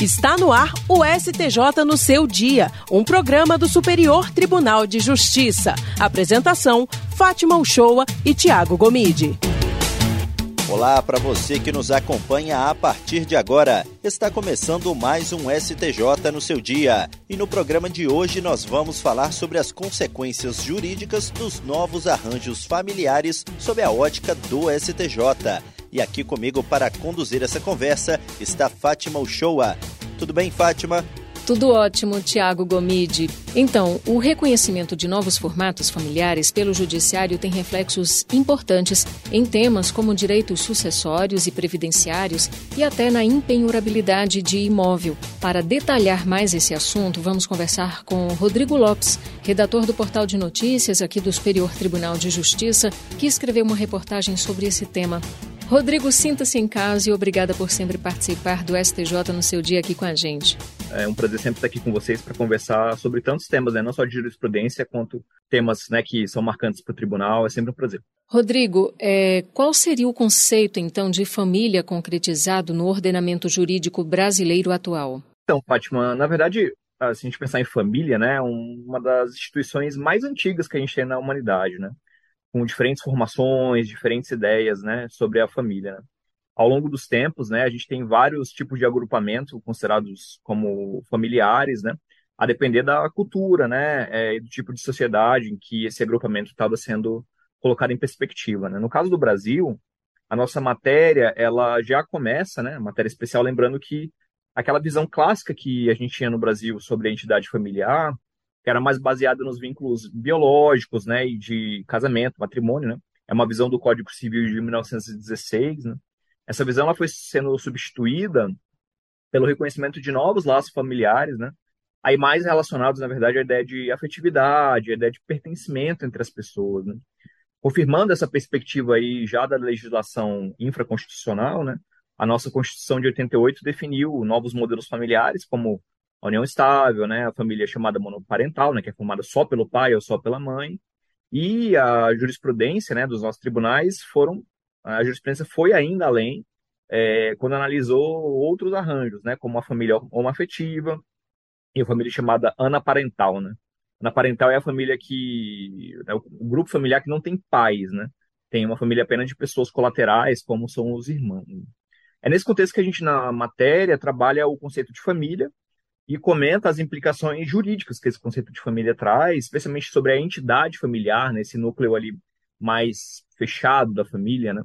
Está no ar o STJ no seu dia, um programa do Superior Tribunal de Justiça. Apresentação: Fátima Uchoa e Tiago Gomide. Olá para você que nos acompanha a partir de agora. Está começando mais um STJ no seu dia. E no programa de hoje nós vamos falar sobre as consequências jurídicas dos novos arranjos familiares sob a ótica do STJ. E aqui comigo para conduzir essa conversa está Fátima Uchoa. Tudo bem, Fátima? Tudo ótimo, Tiago Gomide. Então, o reconhecimento de novos formatos familiares pelo Judiciário tem reflexos importantes em temas como direitos sucessórios e previdenciários e até na empenhorabilidade de imóvel. Para detalhar mais esse assunto, vamos conversar com Rodrigo Lopes, redator do portal de notícias aqui do Superior Tribunal de Justiça, que escreveu uma reportagem sobre esse tema. Rodrigo, sinta-se em casa e obrigada por sempre participar do STJ no seu dia aqui com a gente. É um prazer sempre estar aqui com vocês para conversar sobre tantos temas, né? não só de jurisprudência, quanto temas né, que são marcantes para o tribunal. É sempre um prazer. Rodrigo, é, qual seria o conceito, então, de família concretizado no ordenamento jurídico brasileiro atual? Então, Fátima, na verdade, se a gente pensar em família, né, uma das instituições mais antigas que a gente tem na humanidade, né? Com diferentes formações, diferentes ideias, né, sobre a família. Né? Ao longo dos tempos, né, a gente tem vários tipos de agrupamento considerados como familiares, né, a depender da cultura, né, é, do tipo de sociedade em que esse agrupamento estava sendo colocado em perspectiva. Né? No caso do Brasil, a nossa matéria, ela já começa, né, matéria especial, lembrando que aquela visão clássica que a gente tinha no Brasil sobre a entidade familiar, que era mais baseada nos vínculos biológicos, né, e de casamento, matrimônio, né? É uma visão do Código Civil de 1916, né? Essa visão ela foi sendo substituída pelo reconhecimento de novos laços familiares, né? Aí mais relacionados, na verdade, à ideia de afetividade, à ideia de pertencimento entre as pessoas, né? Confirmando essa perspectiva aí já da legislação infraconstitucional, né? A nossa Constituição de 88 definiu novos modelos familiares como a união estável, né, a família chamada monoparental, né, que é formada só pelo pai ou só pela mãe, e a jurisprudência, né, dos nossos tribunais foram, a jurisprudência foi ainda além, é, quando analisou outros arranjos, né, como a família homoafetiva e a família chamada anaparental, né. Anaparental é a família que, é o grupo familiar que não tem pais, né, tem uma família apenas de pessoas colaterais, como são os irmãos. É nesse contexto que a gente, na matéria, trabalha o conceito de família, e comenta as implicações jurídicas que esse conceito de família traz, especialmente sobre a entidade familiar, né, esse núcleo ali mais fechado da família, né?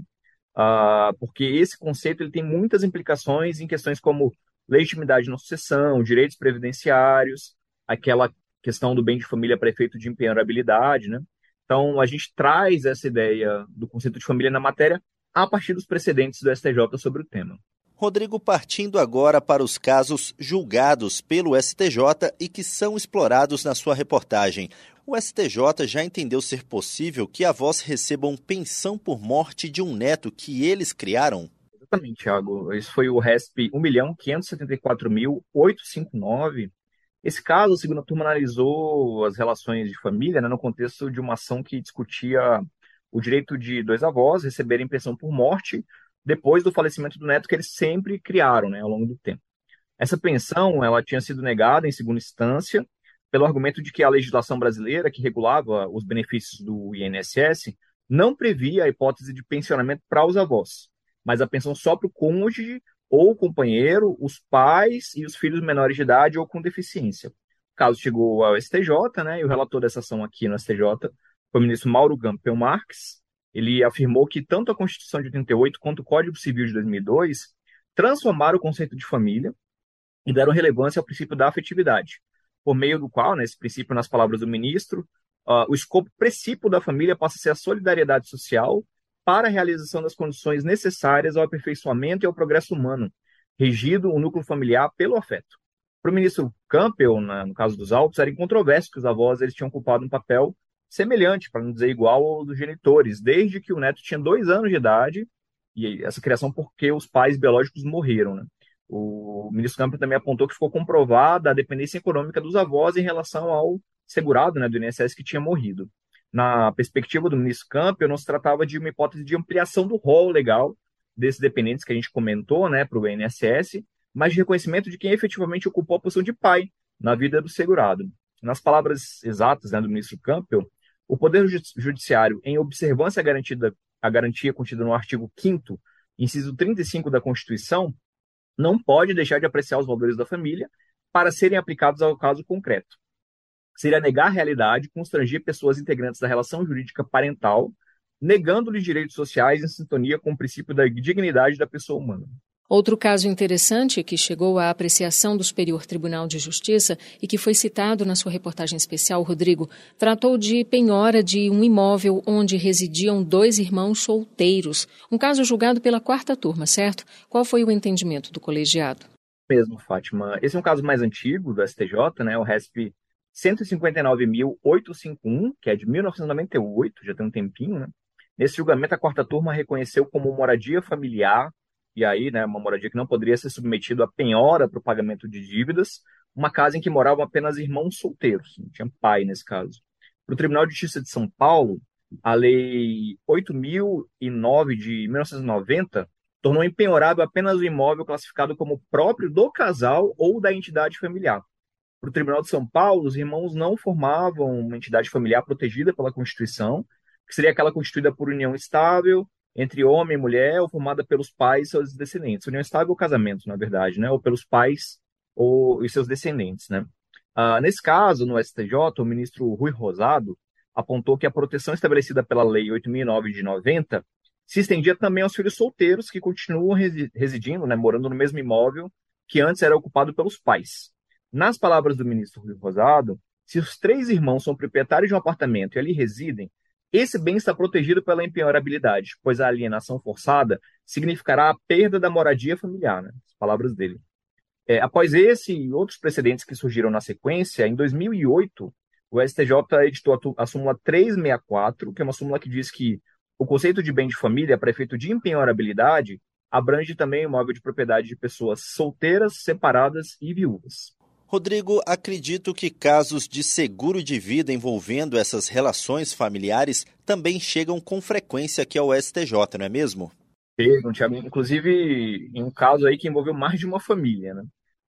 Uh, porque esse conceito ele tem muitas implicações em questões como legitimidade na sucessão, direitos previdenciários, aquela questão do bem de família para efeito de empenhorabilidade, né? Então, a gente traz essa ideia do conceito de família na matéria a partir dos precedentes do STJ sobre o tema. Rodrigo, partindo agora para os casos julgados pelo STJ e que são explorados na sua reportagem. O STJ já entendeu ser possível que avós recebam pensão por morte de um neto que eles criaram? Exatamente, Thiago. Esse foi o RESP 1.574.859. Esse caso, a segunda turma analisou as relações de família né, no contexto de uma ação que discutia o direito de dois avós receberem pensão por morte depois do falecimento do neto que eles sempre criaram, né, ao longo do tempo. Essa pensão, ela tinha sido negada em segunda instância pelo argumento de que a legislação brasileira que regulava os benefícios do INSS não previa a hipótese de pensionamento para os avós, mas a pensão só para o cônjuge ou companheiro, os pais e os filhos menores de idade ou com deficiência. O caso chegou ao STJ, né, e o relator dessa ação aqui no STJ foi o ministro Mauro Gampel Marques, ele afirmou que tanto a Constituição de 88 quanto o Código Civil de 2002 transformaram o conceito de família e deram relevância ao princípio da afetividade, por meio do qual, nesse né, princípio, nas palavras do ministro, uh, o escopo princípio da família passa a ser a solidariedade social para a realização das condições necessárias ao aperfeiçoamento e ao progresso humano, regido o núcleo familiar pelo afeto. Para o ministro Campbell, no caso dos autos, era incontroverso que os avós eles tinham ocupado um papel semelhante, para não dizer igual ao dos genitores, desde que o neto tinha dois anos de idade, e essa criação porque os pais biológicos morreram. Né? O ministro Campos também apontou que ficou comprovada a dependência econômica dos avós em relação ao segurado né, do INSS que tinha morrido. Na perspectiva do ministro Campos, não se tratava de uma hipótese de ampliação do rol legal desses dependentes que a gente comentou né, para o INSS, mas de reconhecimento de quem efetivamente ocupou a posição de pai na vida do segurado. Nas palavras exatas né, do ministro Campbell, o Poder Judiciário, em observância à, à garantia contida no artigo 5 inciso 35 da Constituição, não pode deixar de apreciar os valores da família para serem aplicados ao caso concreto. Seria negar a realidade, constranger pessoas integrantes da relação jurídica parental, negando-lhes direitos sociais em sintonia com o princípio da dignidade da pessoa humana. Outro caso interessante que chegou à apreciação do Superior Tribunal de Justiça e que foi citado na sua reportagem especial, Rodrigo, tratou de penhora de um imóvel onde residiam dois irmãos solteiros. Um caso julgado pela quarta turma, certo? Qual foi o entendimento do colegiado? Mesmo, Fátima. Esse é um caso mais antigo do STJ, né? O RESP 159.851, que é de 1998, já tem um tempinho, né? Nesse julgamento, a quarta turma reconheceu como moradia familiar e aí, né, uma moradia que não poderia ser submetida a penhora para o pagamento de dívidas, uma casa em que moravam apenas irmãos solteiros, não tinha pai nesse caso. Para o Tribunal de Justiça de São Paulo, a Lei 8.009 de 1990 tornou impenhorável apenas o imóvel classificado como próprio do casal ou da entidade familiar. Para o Tribunal de São Paulo, os irmãos não formavam uma entidade familiar protegida pela Constituição, que seria aquela constituída por união estável, entre homem e mulher ou formada pelos pais e seus descendentes. União estável ou casamento, na verdade, né? Ou pelos pais ou e seus descendentes, né? Ah, nesse caso, no STJ, o ministro Rui Rosado apontou que a proteção estabelecida pela Lei 8.009 de 90 se estendia também aos filhos solteiros que continuam residindo, né, morando no mesmo imóvel que antes era ocupado pelos pais. Nas palavras do ministro Rui Rosado, se os três irmãos são proprietários de um apartamento e ali residem, esse bem está protegido pela impenhorabilidade, pois a alienação forçada significará a perda da moradia familiar, né? as palavras dele. É, após esse e outros precedentes que surgiram na sequência, em 2008, o STJ editou a, a súmula 364, que é uma súmula que diz que o conceito de bem de família, para efeito de impenhorabilidade, abrange também o imóvel de propriedade de pessoas solteiras, separadas e viúvas. Rodrigo, acredito que casos de seguro de vida envolvendo essas relações familiares também chegam com frequência aqui ao STJ, não é mesmo? Chegam, Tiago. Inclusive, em um caso aí que envolveu mais de uma família, né?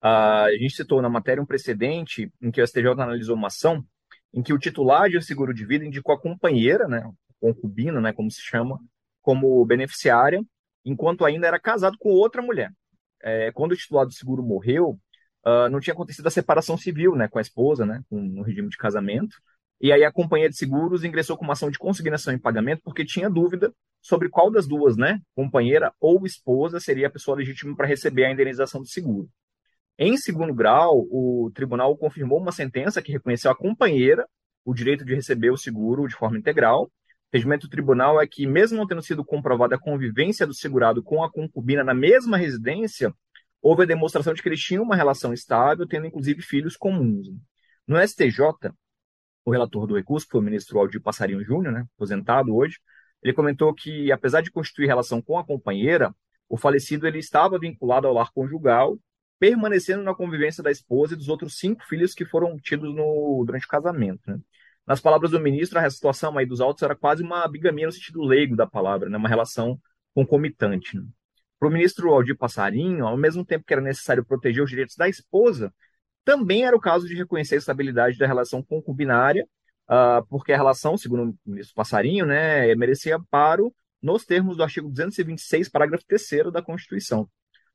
a gente citou na matéria um precedente em que o STJ analisou uma ação em que o titular de seguro de vida indicou a companheira, né, concubina, né, como se chama, como beneficiária, enquanto ainda era casado com outra mulher. É, quando o titular do seguro morreu, uh, não tinha acontecido a separação civil, né, com a esposa, né, com, no regime de casamento. E aí a companhia de seguros ingressou com uma ação de consignação em pagamento porque tinha dúvida sobre qual das duas, né, companheira ou esposa, seria a pessoa legítima para receber a indenização do seguro. Em segundo grau, o tribunal confirmou uma sentença que reconheceu à companheira o direito de receber o seguro de forma integral. O regimento do tribunal é que, mesmo não tendo sido comprovada a convivência do segurado com a concubina na mesma residência, houve a demonstração de que eles tinham uma relação estável, tendo inclusive filhos comuns. No STJ, o relator do recurso, que foi o ministro Aldir Passarinho Júnior, né, aposentado hoje, ele comentou que, apesar de constituir relação com a companheira, o falecido ele estava vinculado ao lar conjugal, permanecendo na convivência da esposa e dos outros cinco filhos que foram tidos no, durante o casamento. Né? Nas palavras do ministro, a situação aí dos autos era quase uma bigamia no sentido leigo da palavra, né? uma relação concomitante. Né? Para o ministro Aldir Passarinho, ao mesmo tempo que era necessário proteger os direitos da esposa, também era o caso de reconhecer a estabilidade da relação concubinária, uh, porque a relação, segundo o ministro Passarinho, né, merecia amparo nos termos do artigo 226, parágrafo 3 da Constituição.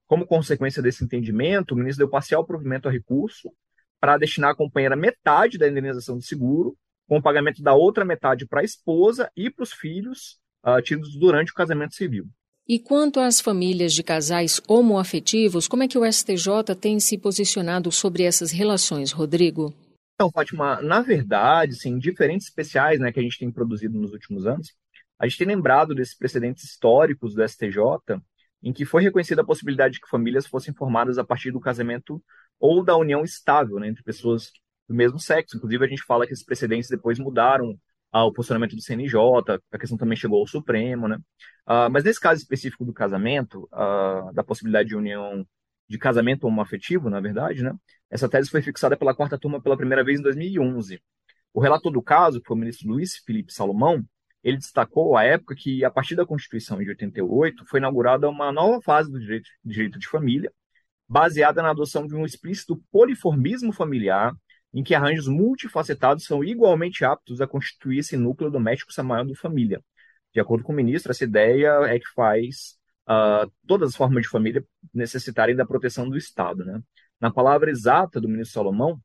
Como consequência desse entendimento, o ministro deu parcial provimento ao recurso para destinar à companheira metade da indenização de seguro, com o pagamento da outra metade para a esposa e para os filhos uh, tidos durante o casamento civil. E quanto às famílias de casais homoafetivos, como é que o STJ tem se posicionado sobre essas relações, Rodrigo? Então, Fátima, na verdade, sim, diferentes especiais né, que a gente tem produzido nos últimos anos, a gente tem lembrado desses precedentes históricos do STJ, em que foi reconhecida a possibilidade de que famílias fossem formadas a partir do casamento ou da união estável né, entre pessoas do mesmo sexo. Inclusive, a gente fala que esses precedentes depois mudaram ao posicionamento do CNJ, a questão também chegou ao Supremo, né? Uh, mas nesse caso específico do casamento, uh, da possibilidade de união de casamento homoafetivo, na verdade, né? Essa tese foi fixada pela quarta turma pela primeira vez em 2011. O relator do caso, que foi o ministro Luiz Felipe Salomão, ele destacou à época que, a partir da Constituição de 88, foi inaugurada uma nova fase do direito, direito de família, baseada na adoção de um explícito poliformismo familiar, em que arranjos multifacetados são igualmente aptos a constituir esse núcleo doméstico chamado família. De acordo com o ministro, essa ideia é que faz uh, todas as formas de família necessitarem da proteção do Estado. Né? Na palavra exata do ministro Salomão,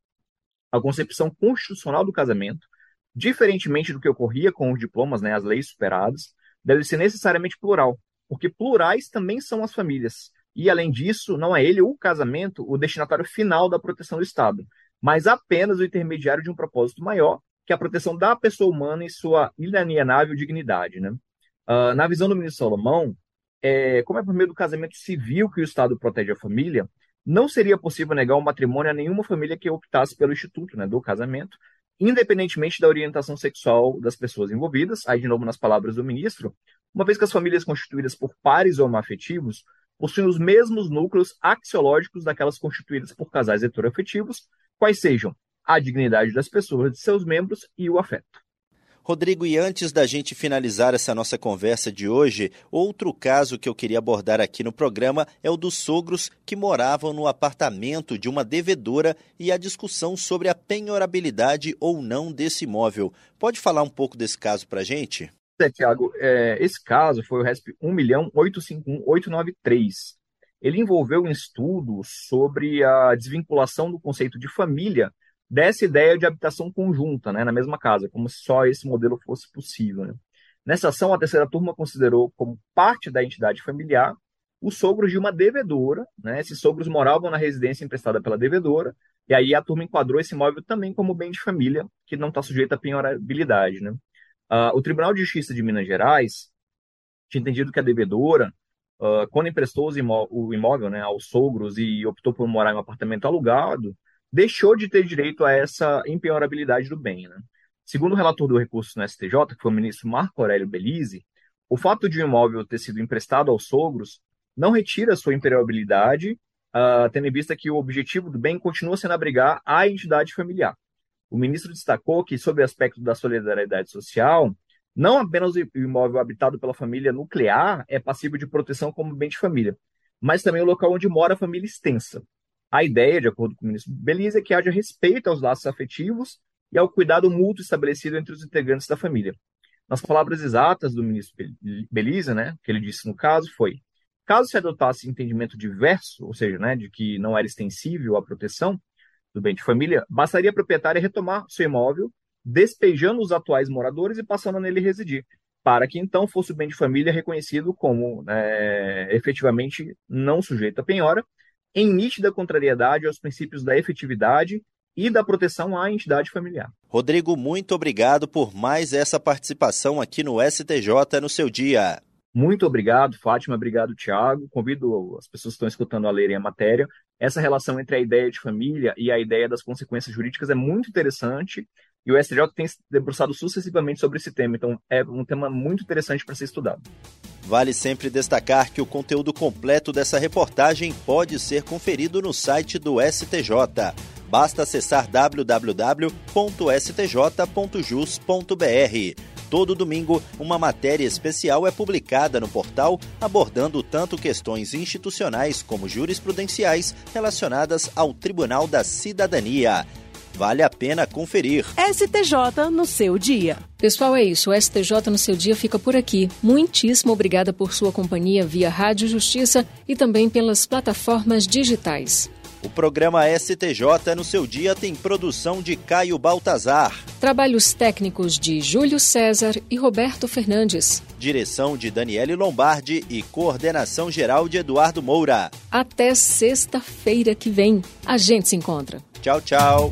a concepção constitucional do casamento, diferentemente do que ocorria com os diplomas, né, as leis superadas, deve ser necessariamente plural, porque plurais também são as famílias, e, além disso, não é ele, o casamento, o destinatário final da proteção do Estado, mas apenas o intermediário de um propósito maior, que é a proteção da pessoa humana e sua inalienável dignidade. Né? Uh, na visão do ministro Salomão, é, como é por meio do casamento civil que o Estado protege a família, não seria possível negar o matrimônio a nenhuma família que optasse pelo instituto né, do casamento, independentemente da orientação sexual das pessoas envolvidas, aí de novo nas palavras do ministro, uma vez que as famílias constituídas por pares homoafetivos possuem os mesmos núcleos axiológicos daquelas constituídas por casais heteroafetivos, quais sejam a dignidade das pessoas, de seus membros e o afeto. Rodrigo, e antes da gente finalizar essa nossa conversa de hoje, outro caso que eu queria abordar aqui no programa é o dos sogros que moravam no apartamento de uma devedora e a discussão sobre a penhorabilidade ou não desse imóvel. Pode falar um pouco desse caso para a gente? É, Tiago, é, esse caso foi o RESP 1.851.893. Ele envolveu um estudo sobre a desvinculação do conceito de família dessa ideia de habitação conjunta, né, na mesma casa, como se só esse modelo fosse possível. Né? Nessa ação, a terceira turma considerou como parte da entidade familiar os sogros de uma devedora. Né? Esses sogros moravam na residência emprestada pela devedora, e aí a turma enquadrou esse imóvel também como bem de família, que não está sujeito à penhorabilidade. Né? Uh, o Tribunal de Justiça de Minas Gerais tinha entendido que a devedora, uh, quando emprestou imó o imóvel né, aos sogros e optou por morar em um apartamento alugado, deixou de ter direito a essa impenhorabilidade do bem. Né? Segundo o relator do recurso no STJ, que foi o ministro Marco Aurélio Belize, o fato de um imóvel ter sido emprestado aos sogros não retira sua impenhorabilidade, uh, tendo em vista que o objetivo do bem continua sendo abrigar a entidade familiar. O ministro destacou que, sob o aspecto da solidariedade social, não apenas o imóvel habitado pela família nuclear é passível de proteção como bem de família, mas também o local onde mora a família extensa. A ideia, de acordo com o ministro Belize, é que haja respeito aos laços afetivos e ao cuidado mútuo estabelecido entre os integrantes da família. Nas palavras exatas do ministro Belize, né, que ele disse no caso, foi: caso se adotasse entendimento diverso, ou seja, né, de que não era extensível a proteção, do bem de família, bastaria a proprietária retomar seu imóvel, despejando os atuais moradores e passando nele residir, para que então fosse o bem de família reconhecido como é, efetivamente não sujeito a penhora, em nítida contrariedade aos princípios da efetividade e da proteção à entidade familiar. Rodrigo, muito obrigado por mais essa participação aqui no STJ no seu dia. Muito obrigado, Fátima. Obrigado, Tiago. Convido as pessoas que estão escutando a lerem a matéria. Essa relação entre a ideia de família e a ideia das consequências jurídicas é muito interessante e o STJ tem se debruçado sucessivamente sobre esse tema. Então, é um tema muito interessante para ser estudado. Vale sempre destacar que o conteúdo completo dessa reportagem pode ser conferido no site do STJ. Basta acessar www.stj.jus.br. Todo domingo, uma matéria especial é publicada no portal abordando tanto questões institucionais como jurisprudenciais relacionadas ao Tribunal da Cidadania. Vale a pena conferir. STJ no seu dia. Pessoal, é isso. O STJ no seu dia fica por aqui. Muitíssimo obrigada por sua companhia via Rádio Justiça e também pelas plataformas digitais. O programa STJ no seu dia tem produção de Caio Baltazar. Trabalhos técnicos de Júlio César e Roberto Fernandes. Direção de Daniele Lombardi e coordenação geral de Eduardo Moura. Até sexta-feira que vem. A gente se encontra. Tchau, tchau.